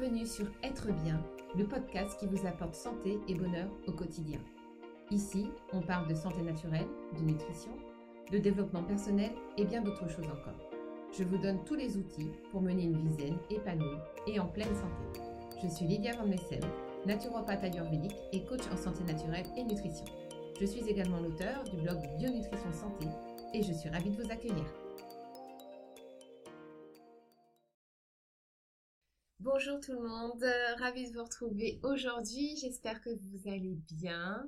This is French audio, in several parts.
Bienvenue sur Être bien, le podcast qui vous apporte santé et bonheur au quotidien. Ici, on parle de santé naturelle, de nutrition, de développement personnel et bien d'autres choses encore. Je vous donne tous les outils pour mener une vie zen, épanouie et en pleine santé. Je suis Lydia Van Messem, naturopathe ayurvédique et coach en santé naturelle et nutrition. Je suis également l'auteur du blog Bionutrition Santé et je suis ravie de vous accueillir. Bonjour tout le monde, ravie de vous retrouver aujourd'hui. J'espère que vous allez bien.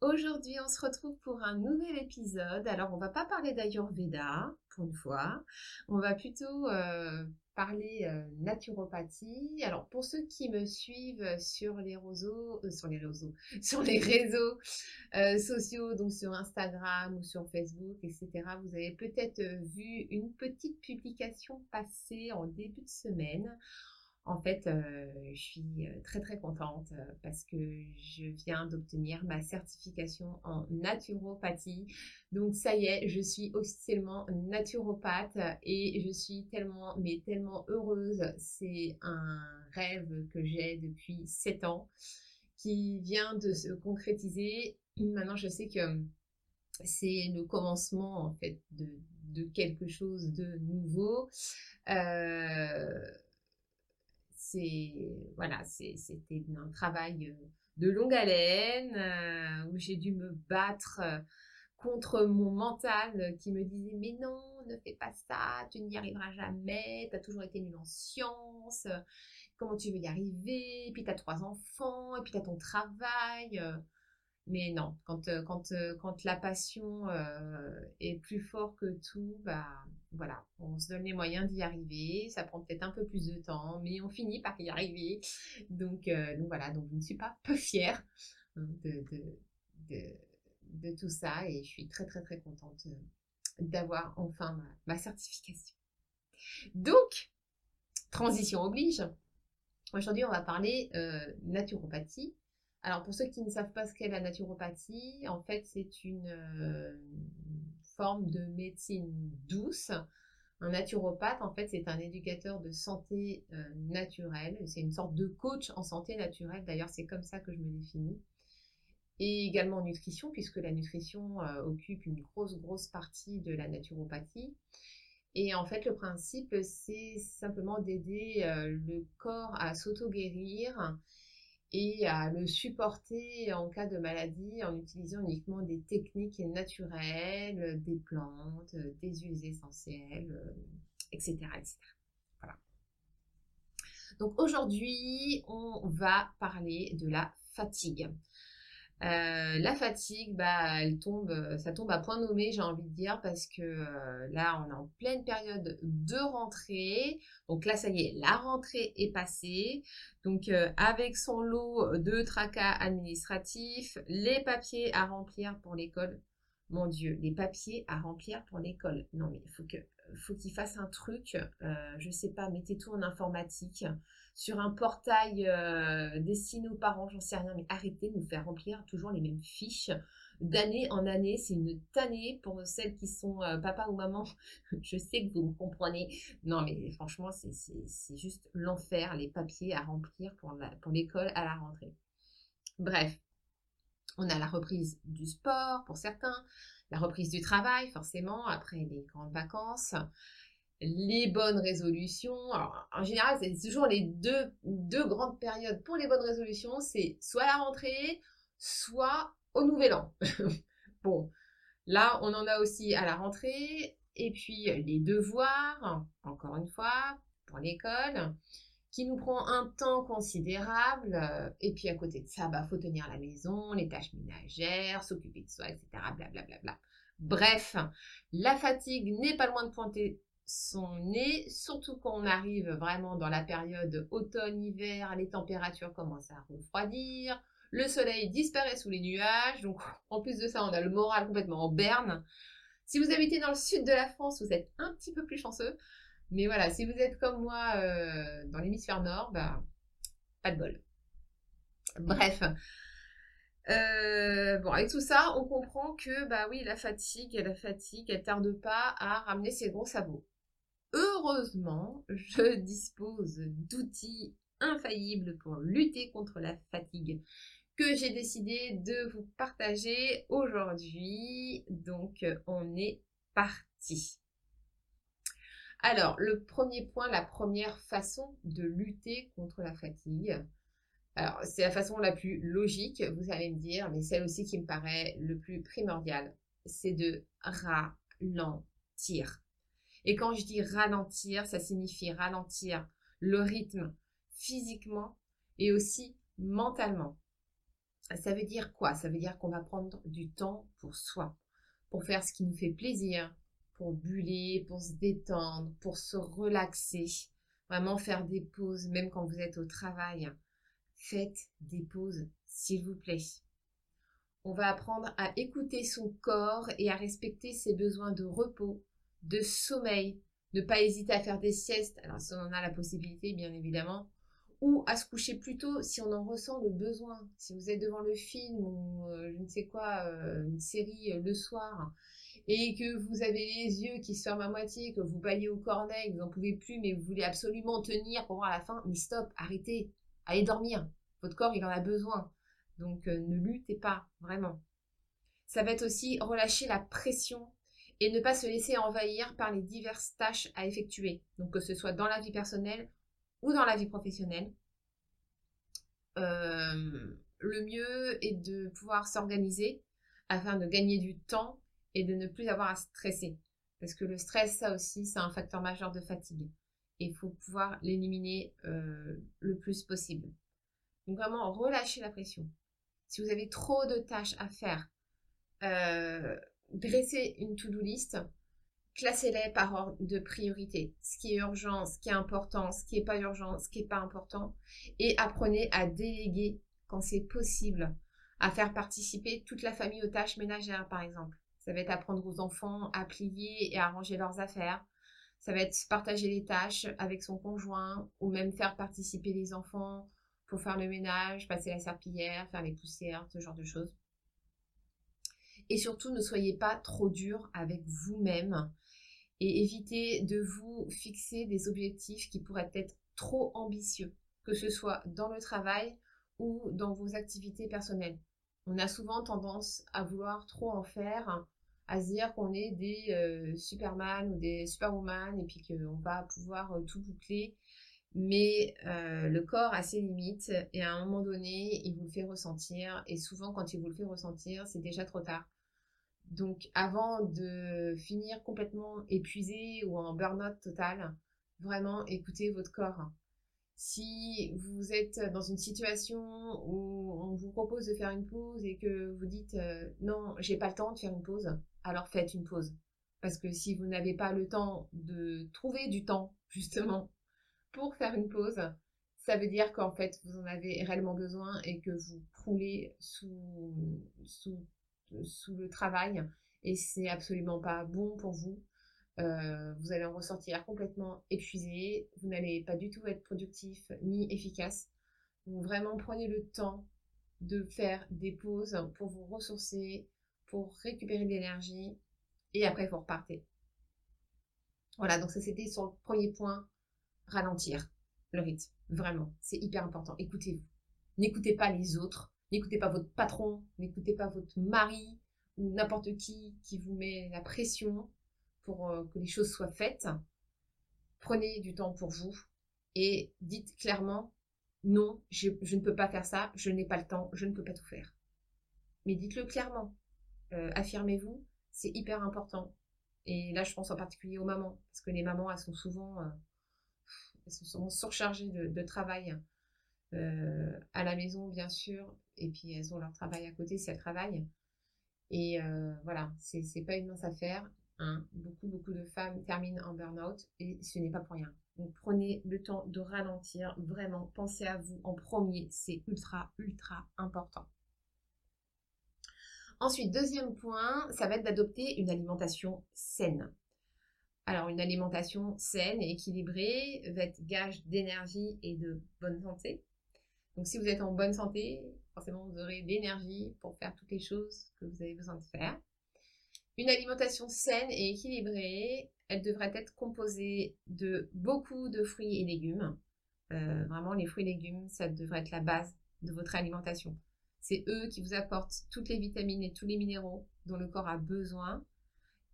Aujourd'hui, on se retrouve pour un nouvel épisode. Alors, on va pas parler d'Ayurveda pour une fois. On va plutôt euh, parler euh, naturopathie. Alors, pour ceux qui me suivent sur les réseaux, euh, sur les réseaux, sur les réseaux sociaux, donc sur Instagram ou sur Facebook, etc., vous avez peut-être vu une petite publication passée en début de semaine en fait, euh, je suis euh, très très contente euh, parce que je viens d'obtenir ma certification en naturopathie. Donc ça y est, je suis officiellement naturopathe et je suis tellement mais tellement heureuse. C'est un rêve que j'ai depuis 7 ans qui vient de se concrétiser. Maintenant, je sais que c'est le commencement en fait de, quelque chose de nouveau. Voilà, c'était un travail de longue haleine où j'ai dû me battre contre mon mental qui me disait mais non, ne fais pas ça, tu n'y arriveras jamais, tu as toujours été nul en sciences, comment tu veux y arriver, et puis tu as trois enfants, et puis tu as ton travail. Mais non, quand, euh, quand, euh, quand la passion euh, est plus fort que tout, bah voilà, on se donne les moyens d'y arriver. Ça prend peut-être un peu plus de temps, mais on finit par y arriver. Donc, donc voilà, donc je ne suis pas peu fière hein, de, de, de, tout ça et je suis très très très contente d'avoir enfin ma, ma certification. Donc, transition oblige. Aujourd'hui, on va parler naturopathie alors pour ceux qui ne savent pas ce qu'est la naturopathie, en fait c'est une euh, forme de médecine douce. Un naturopathe, en fait, c'est un éducateur de santé euh, naturelle. C'est une sorte de coach en santé naturelle. D'ailleurs, c'est comme ça que je me définis. Et également en nutrition, puisque la nutrition euh, occupe une grosse, grosse partie de la naturopathie. Et en fait, le principe, c'est simplement d'aider le corps à s'auto-guérir et à le supporter en cas de maladie en utilisant uniquement des techniques naturelles, des plantes, des huiles essentielles, etc. etc. Voilà. Donc aujourd'hui, on va parler de la fatigue. Euh, la fatigue, bah, elle tombe, ça tombe à point nommé, j'ai envie de dire, parce que euh, là, on est en pleine période de rentrée. Donc là, ça y est, la rentrée est passée. Donc euh, avec son lot de tracas administratifs, les papiers à remplir pour l'école. Mon Dieu, les papiers à remplir pour l'école. Non mais il faut que, faut qu'il fasse un truc. je sais pas, mettez tout en informatique sur un portail euh, destiné aux parents, j'en sais rien, mais arrêtez de nous faire remplir toujours les mêmes fiches d'année en année. C'est une tannée pour celles qui sont euh, papa ou maman. Je sais que vous me comprenez. Non, mais franchement, c'est juste l'enfer, les papiers à remplir pour l'école à la rentrée. Bref, on a la reprise du sport pour certains, la reprise du travail forcément après les grandes vacances, les bonnes résolutions. Alors, en général, c'est toujours les deux, deux grandes périodes pour les bonnes résolutions. C'est soit la rentrée, soit au nouvel an. bon, là, on en a aussi à la rentrée. Et puis, les devoirs, encore une fois, pour l'école, qui nous prend un temps considérable. Et puis, à côté de ça, bah, faut tenir la maison, les tâches ménagères, s'occuper de soi, etc. Blablabla. Bla, bla, bla. Bref, la fatigue n'est pas loin de pointer son nez, surtout quand on arrive vraiment dans la période automne-hiver, les températures commencent à refroidir, le soleil disparaît sous les nuages, donc en plus de ça, on a le moral complètement en berne. Si vous habitez dans le sud de la France, vous êtes un petit peu plus chanceux, mais voilà, si vous êtes comme moi euh, dans l'hémisphère nord, bah, pas de bol. Bref. Euh, bon, avec tout ça, on comprend que, bah oui, la fatigue, la fatigue, elle tarde pas à ramener ses gros sabots heureusement, je dispose d'outils infaillible pour lutter contre la fatigue que j'ai décidé de vous partager aujourd'hui. Donc, on est parti. Alors, le premier point, la première façon de lutter contre la fatigue. Alors, c'est la façon la plus logique, vous allez me dire, mais celle aussi qui me paraît le plus primordial, c'est de ralentir. Et quand je dis ralentir, ça signifie ralentir le rythme physiquement et aussi mentalement. Ça veut dire quoi? Ça veut dire qu'on va prendre du temps pour soi, pour faire ce qui nous fait plaisir, pour buller, pour se détendre, pour se relaxer. Vraiment faire des pauses, même quand vous êtes au travail. Faites des pauses, s'il vous plaît. On va apprendre à écouter son corps et à respecter ses besoins de repos, de sommeil. Ne pas hésiter à faire des siestes. Alors, si on en a la possibilité, bien évidemment. Ou à se coucher plus tôt si on en ressent le besoin. Si vous êtes devant le film ou euh, je ne sais quoi, euh, une série euh, le soir et que vous avez les yeux qui se ferment à moitié, que vous baillez au cornet, que vous n'en pouvez plus, mais vous voulez absolument tenir pour voir la fin, mais stop, arrêtez, allez dormir. Votre corps, il en a besoin. Donc ne luttez pas, vraiment. Ça va être aussi relâcher la pression et ne pas se laisser envahir par les diverses tâches à effectuer. Donc que ce soit dans la vie personnelle ou dans la vie professionnelle. Euh, le mieux est de pouvoir s'organiser afin de gagner du temps et de ne plus avoir à stresser. Parce que le stress, ça aussi, c'est un facteur majeur de fatigue. Et il faut pouvoir l'éliminer euh, le plus possible. Donc vraiment, relâchez la pression. Si vous avez trop de tâches à faire, euh, dressez une to-do list, classez-les par ordre de priorité. Ce qui est urgent, ce qui est important, ce qui n'est pas urgent, ce qui n'est pas important. Et apprenez à déléguer quand c'est possible, à faire participer toute la famille aux tâches ménagères, par exemple. Ça va être apprendre aux enfants à plier et à ranger leurs affaires. Ça va être partager les tâches avec son conjoint ou même faire participer les enfants pour faire le ménage, passer la serpillière, faire les poussières, ce genre de choses. Et surtout, ne soyez pas trop dur avec vous-même et évitez de vous fixer des objectifs qui pourraient être trop ambitieux, que ce soit dans le travail ou dans vos activités personnelles. On a souvent tendance à vouloir trop en faire à se dire qu'on est des euh, Superman ou des Superwoman et puis qu'on va pouvoir euh, tout boucler. Mais euh, le corps a ses limites et à un moment donné, il vous le fait ressentir. Et souvent, quand il vous le fait ressentir, c'est déjà trop tard. Donc, avant de finir complètement épuisé ou en burn-out total, vraiment écoutez votre corps. Si vous êtes dans une situation où on vous propose de faire une pause et que vous dites non, j'ai pas le temps de faire une pause, alors faites une pause. Parce que si vous n'avez pas le temps de trouver du temps, justement, pour faire une pause, ça veut dire qu'en fait, vous en avez réellement besoin et que vous croulez sous, sous, sous le travail. Et c'est absolument pas bon pour vous. Euh, vous allez en ressortir complètement épuisé. Vous n'allez pas du tout être productif ni efficace. Vraiment, prenez le temps de faire des pauses pour vous ressourcer, pour récupérer de l'énergie et après vous repartez. Voilà, donc ça c'était sur le premier point, ralentir le rythme. Vraiment, c'est hyper important. Écoutez-vous. N'écoutez pas les autres, n'écoutez pas votre patron, n'écoutez pas votre mari ou n'importe qui qui vous met la pression pour euh, que les choses soient faites. Prenez du temps pour vous et dites clairement non, je, ne peux pas faire ça, je n'ai pas le temps, je ne peux pas tout faire. Mais dites-le clairement. Euh, affirmez-vous, c'est hyper important. Et là, je pense en particulier aux mamans, parce que les mamans, elles sont souvent, euh, surchargées de, travail à la maison, bien sûr, et puis elles ont leur travail à côté si elles travaillent. Et voilà, c'est pas une mince affaire. Hein. Beaucoup, beaucoup de femmes terminent en burn-out et ce n'est pas pour rien. Donc prenez le temps de ralentir, vraiment, pensez à vous en premier, c'est ultra, ultra important. Ensuite, deuxième point, ça va être d'adopter une alimentation saine. Alors, une alimentation saine et équilibrée va être gage d'énergie et de bonne santé. Donc, si vous êtes en bonne santé, forcément, vous aurez l'énergie pour faire toutes les choses que vous avez besoin de faire. Une alimentation saine et équilibrée, elle devrait être composée de beaucoup de fruits et légumes, vraiment, les fruits et légumes, ça devrait être la base de votre alimentation. C'est eux qui vous apportent toutes les vitamines et tous les minéraux dont le corps a besoin.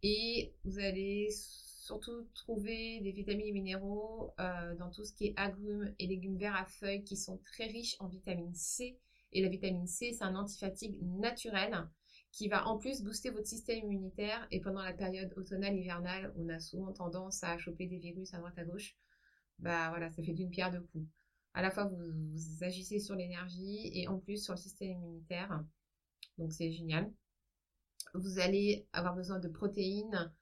Et vous allez surtout trouver des vitamines et minéraux euh, dans tout ce qui est agrumes et légumes verts à feuilles qui sont très riches en vitamine C. Et la vitamine C, c'est un antifatigue naturel qui va en plus booster votre système immunitaire. Et pendant la période automnale, hivernale, on a souvent tendance à choper des virus à droite à gauche. Bah voilà, ça fait d'une pierre deux coups. À la fois, vous, vous agissez sur l'énergie et en plus sur le système immunitaire. Donc c'est génial. Vous allez avoir besoin de protéines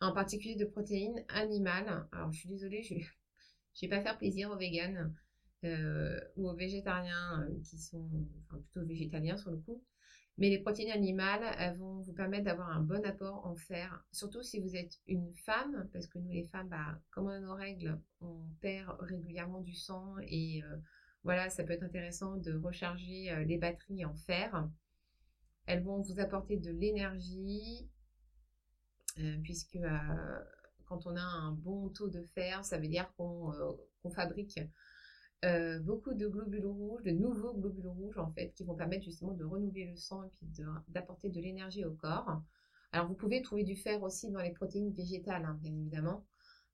en particulier de protéines animales. Alors, je suis désolée, je ne vais pas faire plaisir aux véganes euh, ou aux végétariens euh, qui sont, plutôt végétaliens sur le coup. Mais les protéines animales, elles vont vous permettre d'avoir un bon apport en fer, surtout si vous êtes une femme, parce que nous les femmes, bah, comme on a nos règles, on perd régulièrement du sang et euh, voilà, ça peut être intéressant de recharger les batteries en fer. Elles vont vous apporter de l'énergie, euh, puisque euh, quand on a un bon taux de fer, ça veut dire qu'on euh, fabrique beaucoup de globules rouges, de nouveaux globules rouges en fait, qui vont permettre justement de renouveler le sang et puis d'apporter de, l'énergie au corps. Alors vous pouvez trouver du fer aussi dans les protéines végétales, hein, bien évidemment.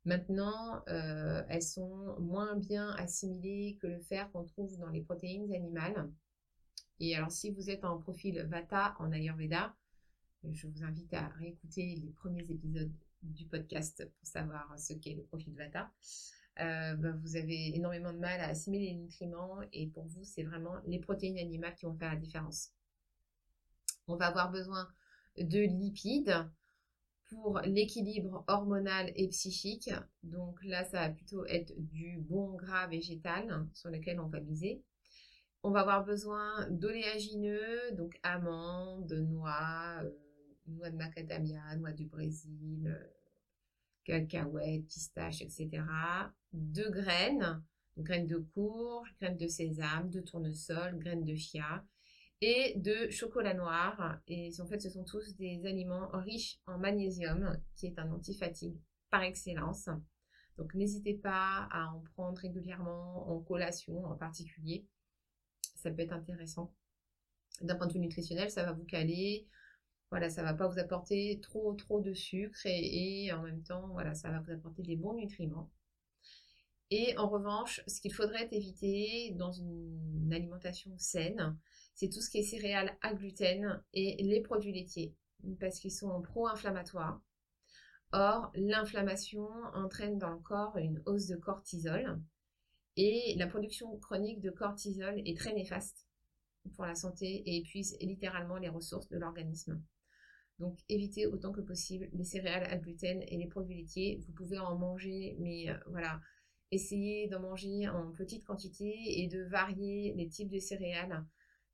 Maintenant, elles sont moins bien assimilées que le fer qu'on trouve dans les protéines animales. Et alors si vous êtes en profil Vata en Ayurveda, je vous invite à réécouter les premiers épisodes du podcast pour savoir ce qu'est le profil Vata. Euh, bah, vous avez énormément de mal à assimiler les nutriments et pour vous, c'est vraiment les protéines animales qui vont faire la différence. On va avoir besoin de lipides pour l'équilibre hormonal et psychique. Donc là, ça va plutôt être du bon gras végétal sur lequel on va miser. On va avoir besoin d'oléagineux, donc amandes, noix, euh, noix de macadamia, noix du Brésil, euh, cacahuètes, pistaches, etc. De graines, graines de courge, graines de sésame, de tournesol, graines de chia et de chocolat noir. Et en fait, ce sont tous des aliments riches en magnésium, qui est un antifatigue par excellence. Donc n'hésitez pas à en prendre régulièrement en collation en particulier. Ça peut être intéressant. D'un point de vue nutritionnel, ça va vous caler voilà, ça va pas vous apporter trop trop de sucre et, en même temps, voilà, ça va vous apporter des bons nutriments. Et en revanche, ce qu'il faudrait éviter dans une alimentation saine, c'est tout ce qui est céréales à gluten et les produits laitiers, parce qu'ils sont pro-inflammatoires. Or, l'inflammation entraîne dans le corps une hausse de cortisol et la production chronique de cortisol est très néfaste pour la santé et épuise littéralement les ressources de l'organisme. Donc évitez autant que possible les céréales à gluten et les produits laitiers. Vous pouvez en manger, mais euh, voilà, essayez d'en manger en petite quantité et de varier les types de céréales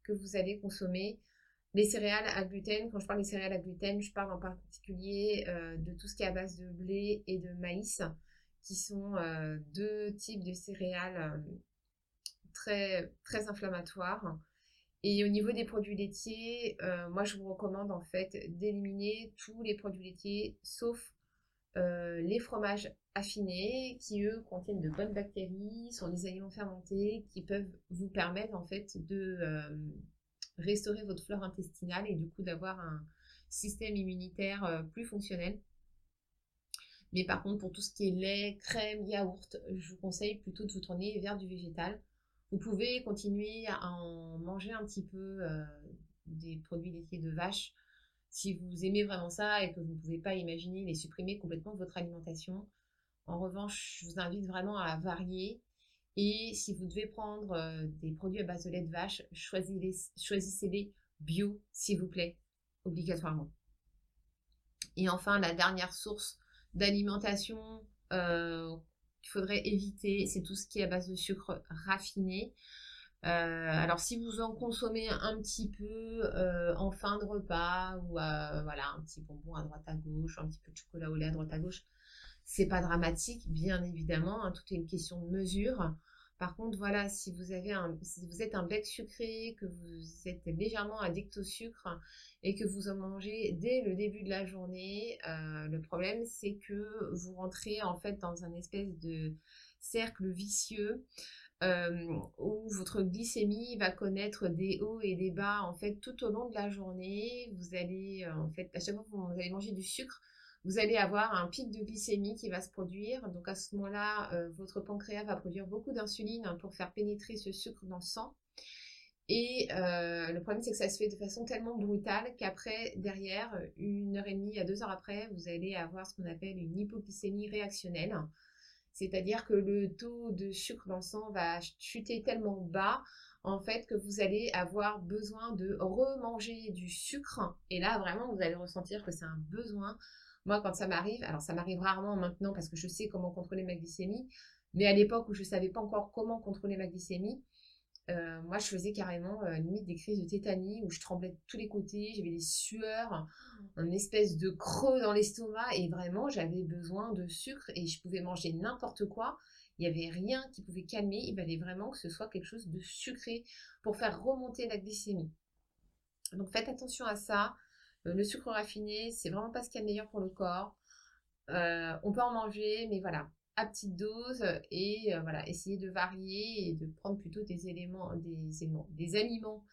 que vous allez consommer. Les céréales à gluten, quand je parle des céréales à gluten, je parle en particulier euh, de tout ce qui est à base de blé et de maïs, qui sont euh, deux types de céréales très, très inflammatoires et au niveau des produits laitiers, euh, moi je vous recommande en fait d'éliminer tous les produits laitiers sauf euh, les fromages affinés qui eux contiennent de bonnes bactéries, sont des aliments fermentés qui peuvent vous permettre en fait de euh, restaurer votre flore intestinale et du coup d'avoir un système immunitaire plus fonctionnel. Mais par contre pour tout ce qui est lait, crème, yaourt, je vous conseille plutôt de vous tourner vers du végétal vous pouvez continuer à en manger un petit peu euh, des produits laitiers de vache si vous aimez vraiment ça et que vous ne pouvez pas imaginer les supprimer complètement de votre alimentation. En revanche, je vous invite vraiment à varier. Et si vous devez prendre euh, des produits à base de lait de vache, choisissez-les bio, s'il vous plaît, obligatoirement. Et enfin, la dernière source d'alimentation euh, qu'il faudrait éviter, c'est tout ce qui est à base de sucre raffiné. Euh, alors si vous en consommez un petit peu euh, en fin de repas ou voilà un petit bonbon à droite à gauche, un petit peu de chocolat au lait à droite à gauche, c'est pas dramatique, bien évidemment. Hein, tout est une question de mesure. Par contre, voilà, si vous, êtes un bec sucré, que vous êtes légèrement addict au sucre et que vous en mangez dès le début de la journée, euh, le problème c'est que vous rentrez en fait dans un espèce de cercle vicieux euh, où votre glycémie va connaître des hauts et des bas en fait tout au long de la journée. Vous allez euh, en fait à chaque fois que vous allez manger du sucre, vous allez avoir un pic de glycémie qui va se produire. Donc à ce moment-là, euh, votre pancréas va produire beaucoup d'insuline pour faire pénétrer ce sucre dans le sang. Et euh, le problème, c'est que ça se fait de façon tellement brutale qu'après, derrière, une heure et demie à deux heures après, vous allez avoir ce qu'on appelle une hypoglycémie réactionnelle. C'est-à-dire que le taux de sucre dans le sang va chuter tellement bas, en fait, que vous allez avoir besoin de remanger du sucre. Et là, vraiment, vous allez ressentir que c'est un besoin moi, quand ça m'arrive, alors ça m'arrive rarement maintenant parce que je sais comment contrôler ma glycémie, mais à l'époque où je ne savais pas encore comment contrôler ma glycémie, euh, moi, je faisais carrément euh, limite des crises de tétanie où je tremblais de tous les côtés, j'avais des sueurs, un espèce de creux dans l'estomac et vraiment, j'avais besoin de sucre et je pouvais manger n'importe quoi. Il n'y avait rien qui pouvait calmer, il fallait vraiment que ce soit quelque chose de sucré pour faire remonter la glycémie. Donc faites attention à ça. Euh, le sucre raffiné, c'est vraiment pas ce qu'il y a de meilleur pour le corps. Euh, on peut en manger, mais voilà, à petite dose et euh, voilà, essayer de varier et de prendre plutôt des éléments, des éléments, des aliments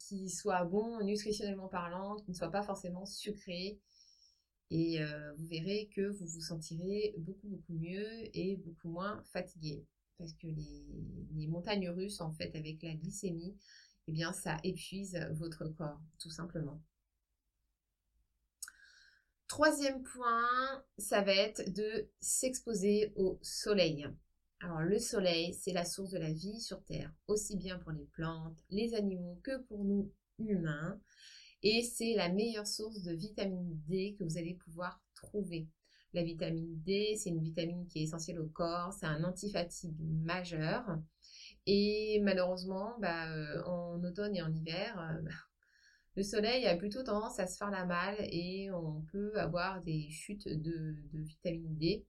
qui soient bons nutritionnellement parlant, qui ne soient pas forcément sucrés. Et vous verrez que vous vous sentirez beaucoup beaucoup mieux et beaucoup moins fatigué. Parce que les, les montagnes russes, en fait, avec la glycémie, eh bien, ça épuise votre corps, tout simplement. Troisième point, ça va être de s'exposer au soleil. Alors le soleil, c'est la source de la vie sur Terre, aussi bien pour les plantes, les animaux que pour nous humains. Et c'est la meilleure source de vitamine D que vous allez pouvoir trouver. La vitamine D, c'est une vitamine qui est essentielle au corps, c'est un antifatigue majeur. Et malheureusement, bah, euh, en automne et en hiver, euh, bah, le soleil a plutôt tendance à se faire la malle et on peut avoir des chutes de, vitamine D.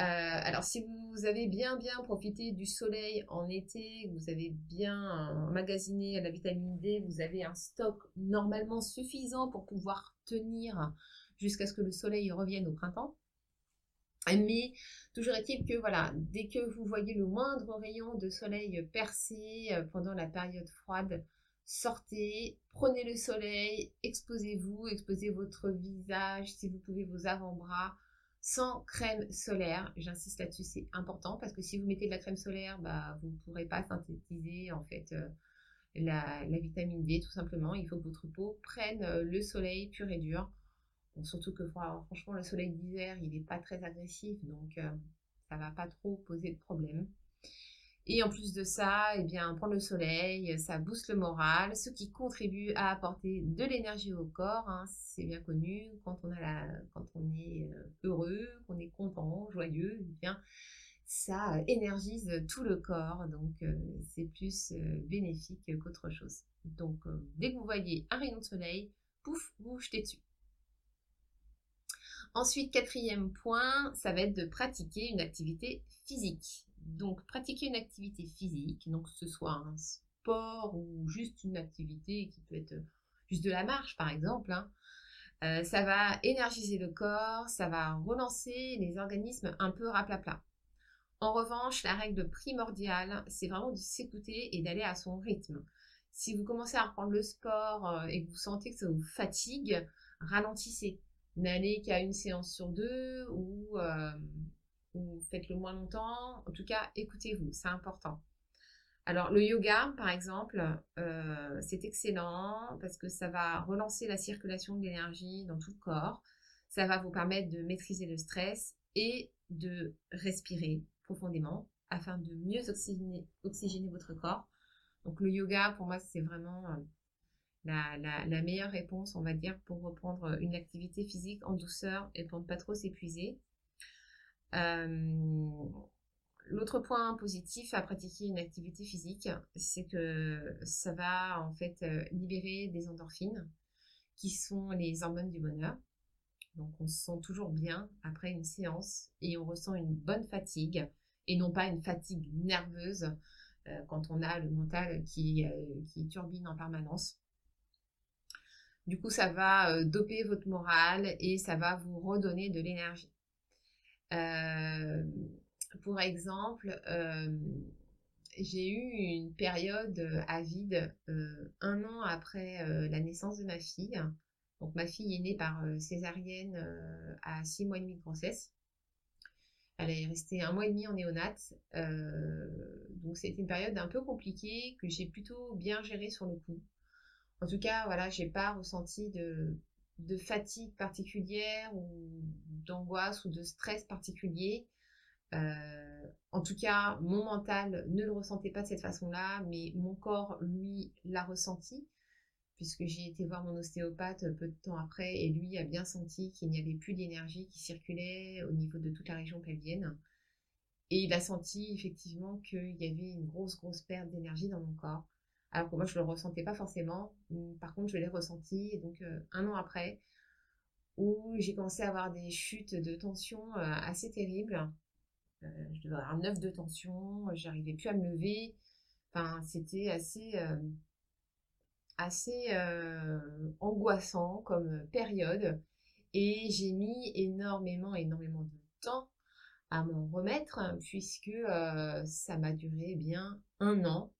Euh, alors si vous avez bien bien profité du soleil en été, vous avez bien emmagasiné la vitamine D, vous avez un stock normalement suffisant pour pouvoir tenir jusqu'à ce que le soleil revienne au printemps. Mais toujours est-il que voilà, dès que vous voyez le moindre rayon de soleil percer euh, pendant la période froide, sortez, prenez le soleil, exposez-vous, exposez votre visage, si vous pouvez vos avant-bras, sans crème solaire. J'insiste là-dessus, c'est important parce que si vous mettez de la crème solaire, bah, vous ne pourrez pas synthétiser en fait euh, la, vitamine D tout simplement. Il faut que votre peau prenne euh, le soleil pur et dur surtout que franchement, le soleil d'hiver, il n'est pas très agressif, donc euh, ça va pas trop poser de problème. Et en plus de ça, eh bien, prendre le soleil, ça booste le moral, ce qui contribue à apporter de l'énergie au corps. Hein, c'est bien connu, quand on, est euh, heureux, qu'on est content, joyeux, eh bien, ça énergise tout le corps. Donc, euh, c'est plus bénéfique qu'autre chose. Donc, dès que vous voyez un rayon de soleil, pouf, vous jetez dessus. Ensuite, quatrième point, ça va être de pratiquer une activité physique. Donc, pratiquer une activité physique, donc que ce soit un sport ou juste une activité qui peut être juste de la marche, par exemple, hein, euh, ça va énergiser le corps, ça va relancer les organismes un peu raplapla. En revanche, la règle primordiale, c'est vraiment de s'écouter et d'aller à son rythme. Si vous commencez à reprendre le sport euh, et que vous sentez que ça vous fatigue, ralentissez n'allez qu'à une séance sur deux ou, euh, ou faites-le moins longtemps. En tout cas, écoutez-vous, c'est important. Alors le yoga, par exemple, euh, c'est excellent parce que ça va relancer la circulation de l'énergie dans tout le corps. Ça va vous permettre de maîtriser le stress et de respirer profondément afin de mieux oxygéner, oxygéner votre corps. Donc le yoga, pour moi, c'est vraiment la, meilleure réponse, on va dire, pour reprendre une activité physique en douceur et pour ne pas trop s'épuiser. Euh, l'autre point positif à pratiquer une activité physique, c'est que ça va en fait euh, libérer des endorphines qui sont les hormones du bonheur. Donc on se sent toujours bien après une séance et on ressent une bonne fatigue et non pas une fatigue nerveuse euh, quand on a le mental qui, qui turbine en permanence. Du coup, ça va doper votre morale et ça va vous redonner de l'énergie. pour exemple, j'ai eu une période à vide un an après la naissance de ma fille. Donc ma fille est née par césarienne à six mois et demi de grossesse. Elle est restée un mois et demi en néonate. donc c'était une période un peu compliquée que j'ai plutôt bien gérée sur le coup. En tout cas, voilà, j'ai pas ressenti de, fatigue particulière ou d'angoisse ou de stress particulier. Euh, en tout cas, mon mental ne le ressentait pas de cette façon-là, mais mon corps, lui, l'a ressenti, puisque j'ai été voir mon ostéopathe peu de temps après, et lui a bien senti qu'il n'y avait plus d'énergie qui circulait au niveau de toute la région pelvienne. Et il a senti effectivement qu'il y avait une grosse, grosse perte d'énergie dans mon corps. Alors que moi, je ne le ressentais pas forcément. Par contre, je l'ai ressenti. Donc, euh, un an après, où j'ai commencé à avoir des chutes de tension euh, assez terribles. Euh, je devais avoir 9 de tension, j'arrivais plus à me lever. Enfin, c'était assez, assez angoissant comme période. Et j'ai mis énormément, énormément de temps à m'en remettre, puisque ça m'a duré bien un an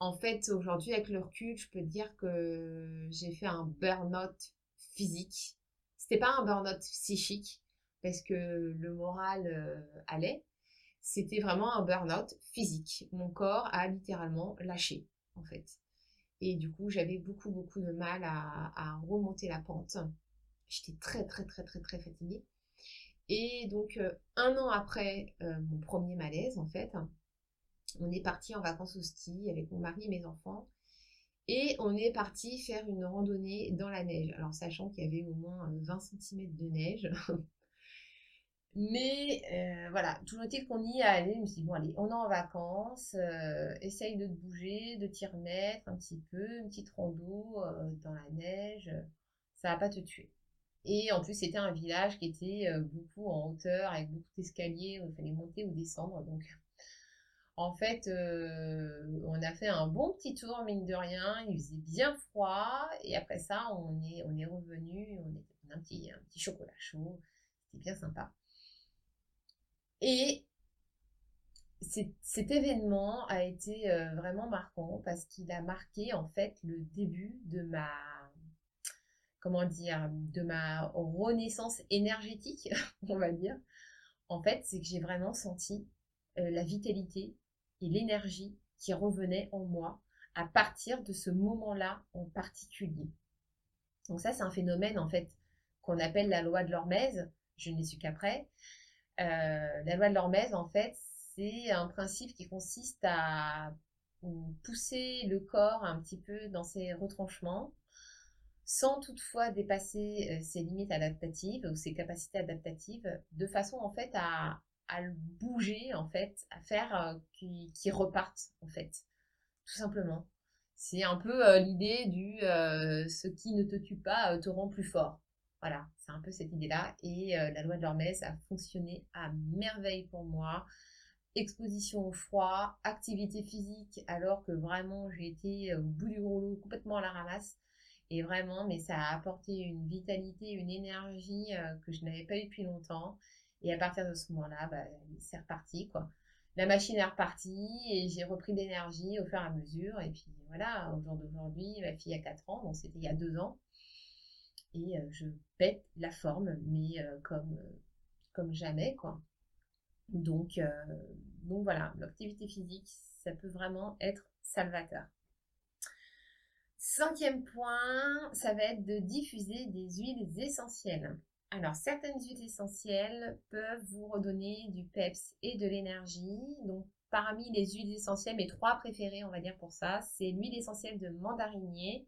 en fait, aujourd'hui, avec le recul, je peux dire que j'ai fait un burn-out physique. C'était pas un burn-out psychique, parce que le moral euh, allait. C'était vraiment un burn-out physique. Mon corps a littéralement lâché, en fait. Et du coup, j'avais beaucoup, beaucoup de mal à, remonter la pente. J'étais très, très, très, très, très fatiguée. Et donc, euh, un an après euh, mon premier malaise, en fait, on est parti en vacances au ski avec mon mari et mes enfants. Et on est parti faire une randonnée dans la neige. Alors, sachant qu'il y avait au moins 20 euh, cm de neige. Mais euh, voilà, toujours est-il qu'on y est allé. Je me suis dit, bon, allez, on est en vacances. Euh, essaye de te bouger, de t'y remettre un petit peu. Une petite rando dans la neige. Ça va pas te tuer. Et en plus, c'était un village qui était beaucoup en hauteur, avec beaucoup d'escaliers. il fallait monter ou descendre. Donc, en fait, euh, on a fait un bon petit tour, mine de rien. Il faisait bien froid. Et après ça, on est, revenu. On, a un petit, un petit chocolat chaud. C'était bien sympa. Et cet événement a été euh, vraiment marquant parce qu'il a marqué en fait le début de ma comment dire de ma renaissance énergétique on va dire en fait c'est que j'ai vraiment senti euh, la vitalité et l'énergie qui revenait en moi à partir de ce moment-là en particulier. Donc ça, c'est un phénomène en fait qu'on appelle la loi de l'hormèse. Je ne l'ai su qu'après. Euh, la loi de l'hormèse, en fait, c'est un principe qui consiste à pousser le corps un petit peu dans ses retranchements, sans toutefois dépasser euh, ses limites adaptatives ou ses capacités adaptatives, de façon en fait à, à le bouger en fait, à faire euh, qu'il reparte en fait, tout simplement. C'est un peu euh, l'idée du euh, ce qui ne te tue pas te rend plus fort. Voilà, c'est un peu cette idée-là. Et la loi de l'Hormèse a fonctionné à merveille pour moi. Exposition au froid, activité physique, alors que vraiment j'ai été au bout du rouleau, complètement à la ramasse. Et vraiment, mais ça a apporté une vitalité, une énergie que je n'avais pas eu depuis longtemps. Et à partir de ce moment-là, bah, c'est reparti, quoi. La machine est repartie et j'ai repris d'énergie au fur et à mesure. Et puis voilà, au jour d'aujourd'hui, ma fille a 4 ans, donc c'était il y a 2 ans. Et euh, je pète la forme, mais euh, comme, euh, comme jamais, quoi. Donc, donc voilà, l'activité physique, ça peut vraiment être salvateur. Cinquième point, ça va être de diffuser des huiles essentielles. Alors, certaines huiles essentielles peuvent vous redonner du peps et de l'énergie. Donc, parmi les huiles essentielles, mes trois préférées, on va dire pour ça, c'est l'huile essentielle de mandarinier.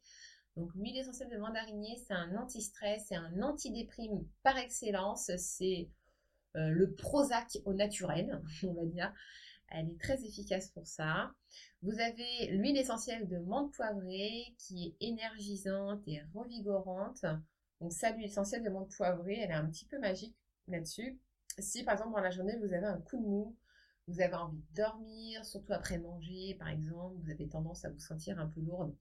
Donc, l'huile essentielle de mandarinier, c'est un anti-stress, c'est un antidéprime par excellence. C'est euh, le Prozac au naturel, on va dire. Elle est très efficace pour ça. Vous avez l'huile essentielle de menthe poivrée qui est énergisante et revigorante. Donc ça, l'huile essentielle de menthe poivrée, elle est un petit peu magique là-dessus. Si par exemple dans la journée vous avez un coup de mou, vous avez envie de dormir, surtout après manger, par exemple, vous avez tendance à vous sentir un peu lourde,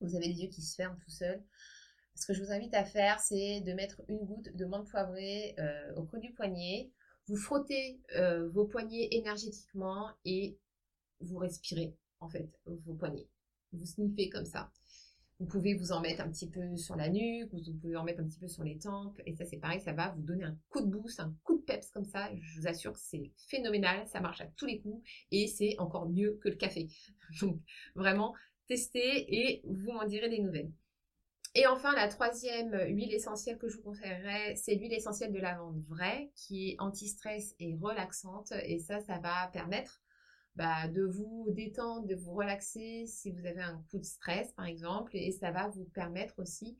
vous avez les yeux qui se ferment tout seuls. Ce que je vous invite à faire, c'est de mettre une goutte de menthe poivrée euh, au creux du poignet. Vous frottez euh, vos poignets énergétiquement et vous respirez, en fait, vos poignets. Vous sniffez comme ça. Vous pouvez vous en mettre un petit peu sur la nuque, vous pouvez en mettre un petit peu sur les tempes. Et ça, c'est pareil, ça va vous donner un coup de boost, un coup de peps comme ça. Je vous assure que c'est phénoménal, ça marche à tous les coups et c'est encore mieux que le café. Donc, vraiment, testez et vous m'en direz des nouvelles. Et enfin, la troisième huile essentielle que je vous conseillerais, c'est l'huile essentielle de lavande vraie, qui est anti-stress et relaxante. Et ça, ça va permettre bah, de vous détendre, de vous relaxer si vous avez un coup de stress, par exemple. Et ça va vous permettre aussi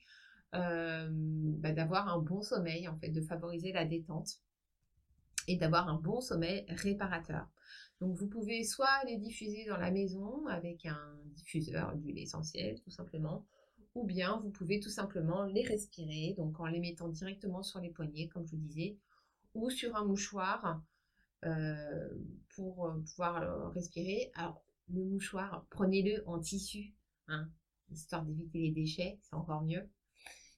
bah, d'avoir un bon sommeil, en fait, de favoriser la détente et d'avoir un bon sommeil réparateur. Donc vous pouvez soit les diffuser dans la maison avec un diffuseur d'huile essentielle tout simplement, ou bien vous pouvez tout simplement les respirer, donc en les mettant directement sur les poignets, comme je vous disais, ou sur un mouchoir euh, pour euh, pouvoir euh, respirer. Alors, le mouchoir, prenez-le en tissu, hein, histoire d'éviter les déchets, c'est encore mieux.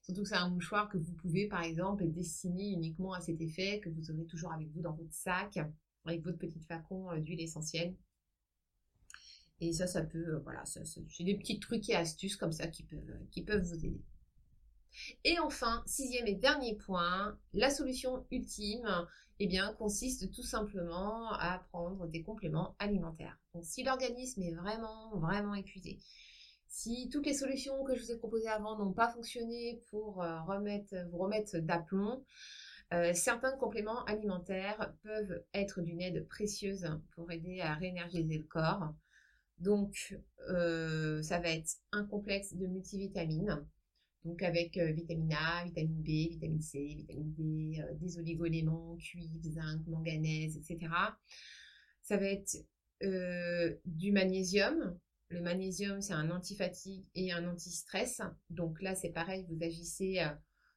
Surtout que c'est un mouchoir que vous pouvez, par exemple, destiner uniquement à cet effet, que vous aurez toujours avec vous dans votre sac, avec votre petit flacon d'huile essentielle. Et ça, ça peut, voilà, c'est des petits trucs et astuces comme ça qui peuvent vous aider. Et enfin, sixième et dernier point, la solution ultime, eh bien, consiste tout simplement à prendre des compléments alimentaires. Si l'organisme est vraiment, vraiment épuisé, si toutes les solutions que je vous ai proposées avant n'ont pas fonctionné pour euh, remettre, vous remettre d'aplomb, euh, certains compléments alimentaires peuvent être d'une aide précieuse pour aider à réénergiser le corps. Donc, euh, ça va être un complexe de multivitamines, donc avec euh, vitamine A, vitamine B, vitamine C, vitamine D, euh, des oligoéléments, cuivre, zinc, manganèse, etc. Ça va être du magnésium. Le magnésium, c'est un antifatigue et un anti-stress. Donc là, c'est pareil, vous agissez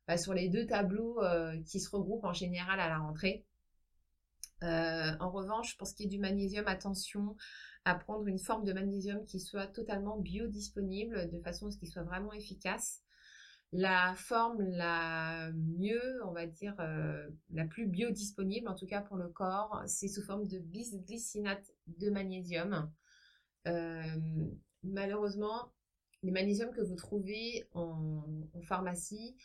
bah, sur les deux tableaux qui se regroupent en général à la rentrée. en revanche, pour ce qui est du magnésium, attention à prendre une forme de magnésium qui soit totalement biodisponible de façon à ce qu'il soit vraiment efficace. La forme la mieux, on va dire, euh, la plus biodisponible, en tout cas pour le corps, c'est sous forme de bisglycinate de magnésium. Euh, malheureusement, les magnésiums que vous trouvez en, pharmacie,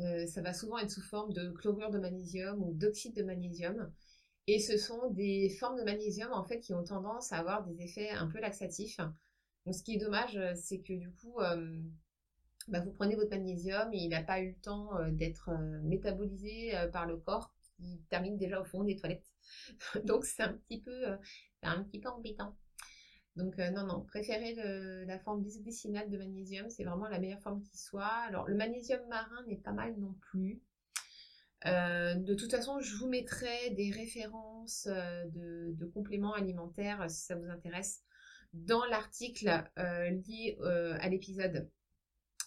euh, ça va souvent être sous forme de chlorure de magnésium ou d'oxyde de magnésium. Et ce sont des formes de magnésium en fait qui ont tendance à avoir des effets un peu laxatifs. Donc ce qui est dommage, c'est que du coup, bah, vous prenez votre magnésium et il n'a pas eu le temps euh, d'être métabolisé par le corps qui termine déjà au fond des toilettes. Donc c'est un petit peu, un petit peu embêtant. Donc non, non, préférez la forme bisglycinate de magnésium, c'est vraiment la meilleure forme qui soit. Alors le magnésium marin n'est pas mal non plus. Euh, de toute façon, je vous mettrai des références euh, de, compléments alimentaires euh, si ça vous intéresse dans l'article lié à l'épisode,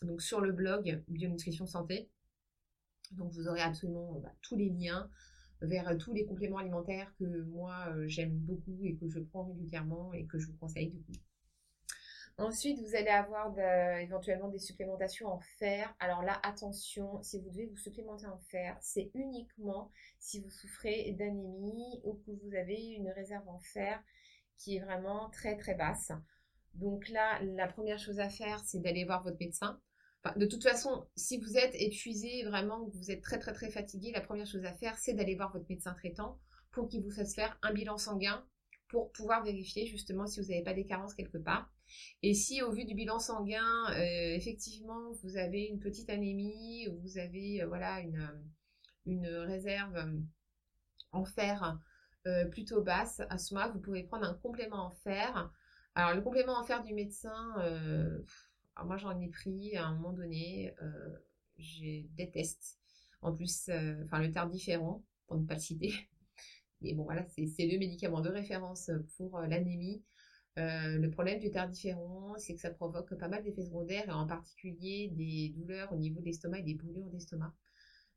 donc sur le blog Bionutrition Santé. Donc vous aurez absolument bah, tous les liens vers tous les compléments alimentaires que moi j'aime beaucoup et que je prends régulièrement et que je vous conseille du coup. Ensuite, vous allez avoir éventuellement des supplémentations en fer. Alors là, attention, si vous devez vous supplémenter en fer, c'est uniquement si vous souffrez d'anémie ou que vous avez une réserve en fer qui est vraiment très très basse. Donc là, la première chose à faire, c'est d'aller voir votre médecin. De toute façon, si vous êtes épuisé, vraiment, que vous êtes très très très fatigué, la première chose à faire, c'est d'aller voir votre médecin traitant pour qu'il vous fasse faire un bilan sanguin pour pouvoir vérifier justement si vous n'avez pas des carences quelque part. Et si au vu du bilan sanguin, euh, effectivement, vous avez une petite anémie, vous avez euh, voilà une, euh, une réserve en fer plutôt basse, à ce moment-là, vous pouvez prendre un complément en fer. Alors le complément en fer du médecin, moi j'en ai pris à un moment donné, je déteste. En plus, enfin le tardiféron, pour ne pas le citer. Mais bon voilà, c'est le médicament de référence pour l'anémie. Euh, le problème du tardiféron, c'est que ça provoque pas mal d'effets secondaires et en particulier des douleurs au niveau de l'estomac et des brûlures d'estomac.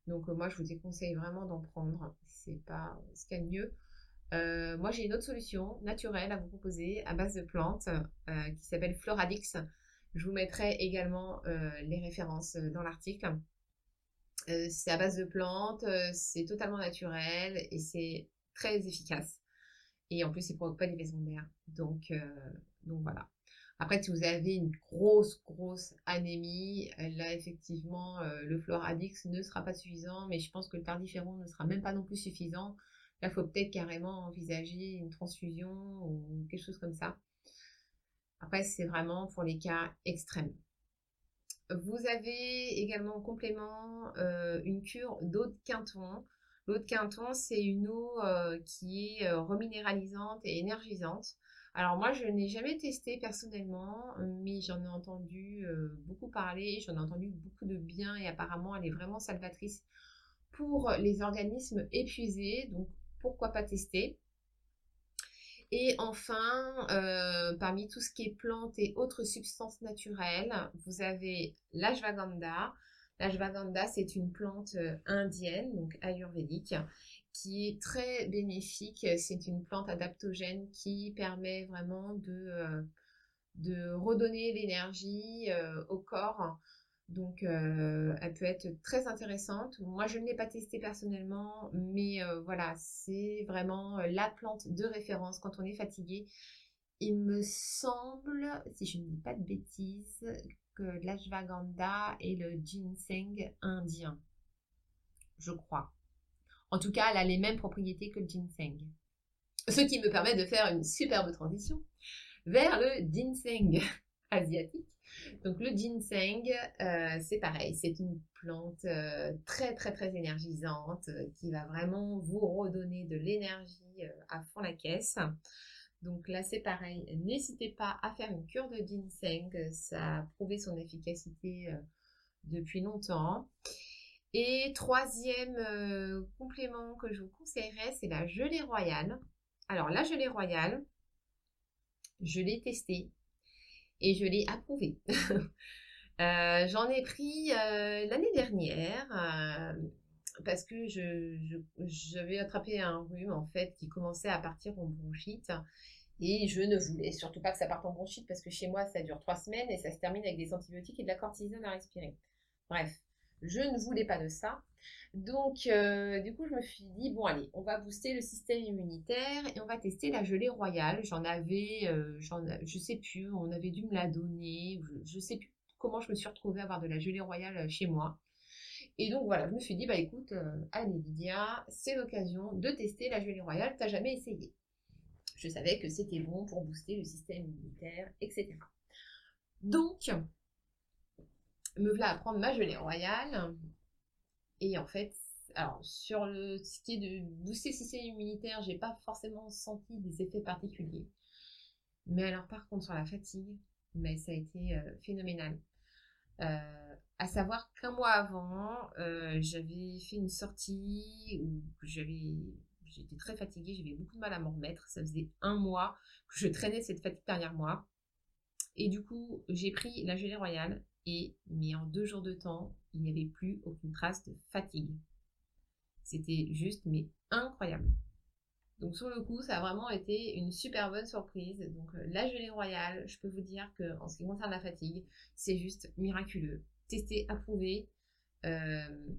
Donc euh, moi, je vous déconseille vraiment d'en prendre. C'est pas ce qu'il y a de mieux. moi, j'ai une autre solution naturelle à vous proposer à base de plantes qui s'appelle Floradix. Je vous mettrai également les références dans l'article. c'est à base de plantes, c'est totalement naturel et c'est très efficace. Et en plus, il ne provoque pas des maisons d'air. Donc, donc voilà. Après, si vous avez une grosse, grosse anémie, là, effectivement, le Floradix ne sera pas suffisant, mais je pense que le tardiféron ne sera même pas non plus suffisant. Là, il faut peut-être carrément envisager une transfusion ou quelque chose comme ça. Après, c'est vraiment pour les cas extrêmes. Vous avez également en complément euh, une cure d'eau de quinton. L'eau de quinton, c'est une eau euh, qui est euh, reminéralisante et énergisante. Alors moi, je n'ai jamais testé personnellement, mais j'en ai entendu beaucoup parler, j'en ai entendu beaucoup de bien et apparemment, elle est vraiment salvatrice pour les organismes épuisés. Donc pourquoi pas tester? Et enfin, euh, parmi tout ce qui est plantes et autres substances naturelles, vous avez l'ashwagandha. L'ashwagandha, c'est une plante euh, indienne, donc ayurvédique, qui est très bénéfique. C'est une plante adaptogène qui permet vraiment de, euh, de redonner l'énergie au corps donc, euh, elle peut être très intéressante. Moi, je ne l'ai pas testée personnellement, mais euh, voilà, c'est vraiment euh, la plante de référence quand on est fatigué. Il me semble, si je ne dis pas de bêtises, que l'ashwagandha est le ginseng indien. Je crois. En tout cas, elle a les mêmes propriétés que le ginseng. Ce qui me permet de faire une superbe transition vers le ginseng asiatique donc le ginseng, euh, c'est pareil, c'est une plante euh, très très très énergisante euh, qui va vraiment vous redonner de l'énergie à fond la caisse. Donc là c'est pareil, n'hésitez pas à faire une cure de ginseng, ça a prouvé son efficacité depuis longtemps. Et troisième complément que je vous conseillerais, c'est la gelée royale. Alors la gelée royale, je l'ai testée et je l'ai approuvé. Euh, j'en ai pris euh, l'année dernière euh, parce que j'avais attrapé un rhume en fait qui commençait à partir en bronchite et je ne voulais surtout pas que ça parte en bronchite parce que chez moi ça dure trois semaines et ça se termine avec des antibiotiques et de la cortisone à respirer. Bref, je ne voulais pas de ça. Donc, euh, du coup, je me suis dit, bon, allez, on va booster le système immunitaire et on va tester la gelée royale. J'en avais, euh, je sais plus, on avait dû me la donner. Je, ne sais plus comment je me suis retrouvée à avoir de la gelée royale euh, chez moi. Et donc, voilà, je me suis dit, bah écoute, Anne Lydia, c'est l'occasion de tester la gelée royale. T'as jamais essayé. Je savais que c'était bon pour booster le système immunitaire, etc. Donc, me voilà à prendre ma gelée royale. Et en fait, sur le, ce de booster le système immunitaire, j'ai pas forcément senti des effets particuliers. Mais alors par contre sur la fatigue, mais ça a été euh, phénoménal. Euh, à savoir qu'un mois avant, euh, j'avais fait une sortie où j'avais, j'étais très fatiguée, j'avais beaucoup de mal à m'en remettre. Ça faisait un mois que je traînais cette fatigue derrière moi. Et du coup, j'ai pris la gelée royale mais en deux jours de temps, il n'y avait plus aucune trace de fatigue. C'était juste mais incroyable. Donc sur le coup, ça a vraiment été une super bonne surprise. Donc euh, la gelée royale, je peux vous dire que en ce qui concerne la fatigue, c'est juste miraculeux. Testé, approuvé. Euh,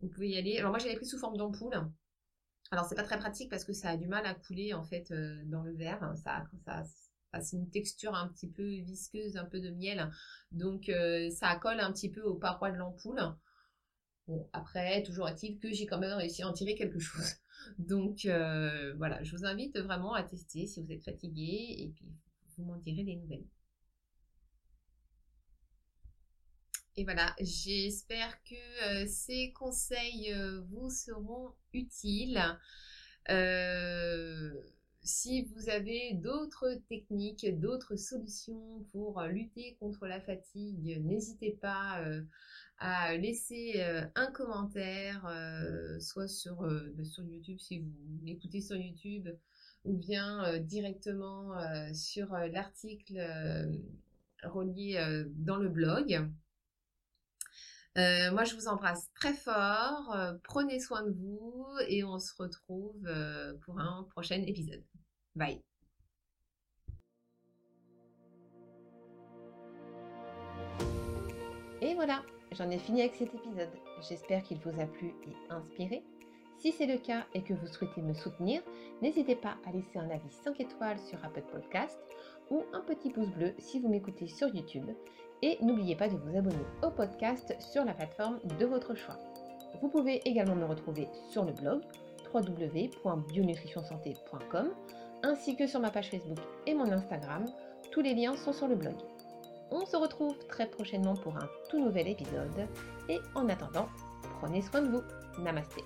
vous pouvez y aller. Alors moi j'avais pris sous forme d'ampoule. Alors c'est pas très pratique parce que ça a du mal à couler en fait euh, dans le verre. Ça, ça, c'est une texture un petit peu visqueuse, un peu de miel. Donc euh, ça colle un petit peu aux parois de l'ampoule. Bon, après, toujours est-il que j'ai quand même réussi à en tirer quelque chose. Donc euh, voilà, je vous invite vraiment à tester si vous êtes fatigué et puis vous m'en direz des nouvelles. Et voilà, j'espère que euh, ces conseils vous seront utiles. Si vous avez d'autres techniques, d'autres solutions pour euh, lutter contre la fatigue, n'hésitez pas euh, à laisser euh, un commentaire, soit sur, bah, sur YouTube si vous l'écoutez sur YouTube, ou bien directement sur l'article relié dans le blog. Euh, moi, je vous embrasse très fort. euh, prenez soin de vous et on se retrouve euh, pour un prochain épisode. Bye. Et voilà, j'en ai fini avec cet épisode. J'espère qu'il vous a plu et inspiré. Si c'est le cas et que vous souhaitez me soutenir, n'hésitez pas à laisser un avis 5 étoiles sur Apple Podcast ou un petit pouce bleu si vous m'écoutez sur YouTube. Et n'oubliez pas de vous abonner au podcast sur la plateforme de votre choix. Vous pouvez également me retrouver sur le blog www.bionutritionsanté.com ainsi que sur ma page Facebook et mon Instagram. Tous les liens sont sur le blog. On se retrouve très prochainement pour un tout nouvel épisode et en attendant, prenez soin de vous. Namasté.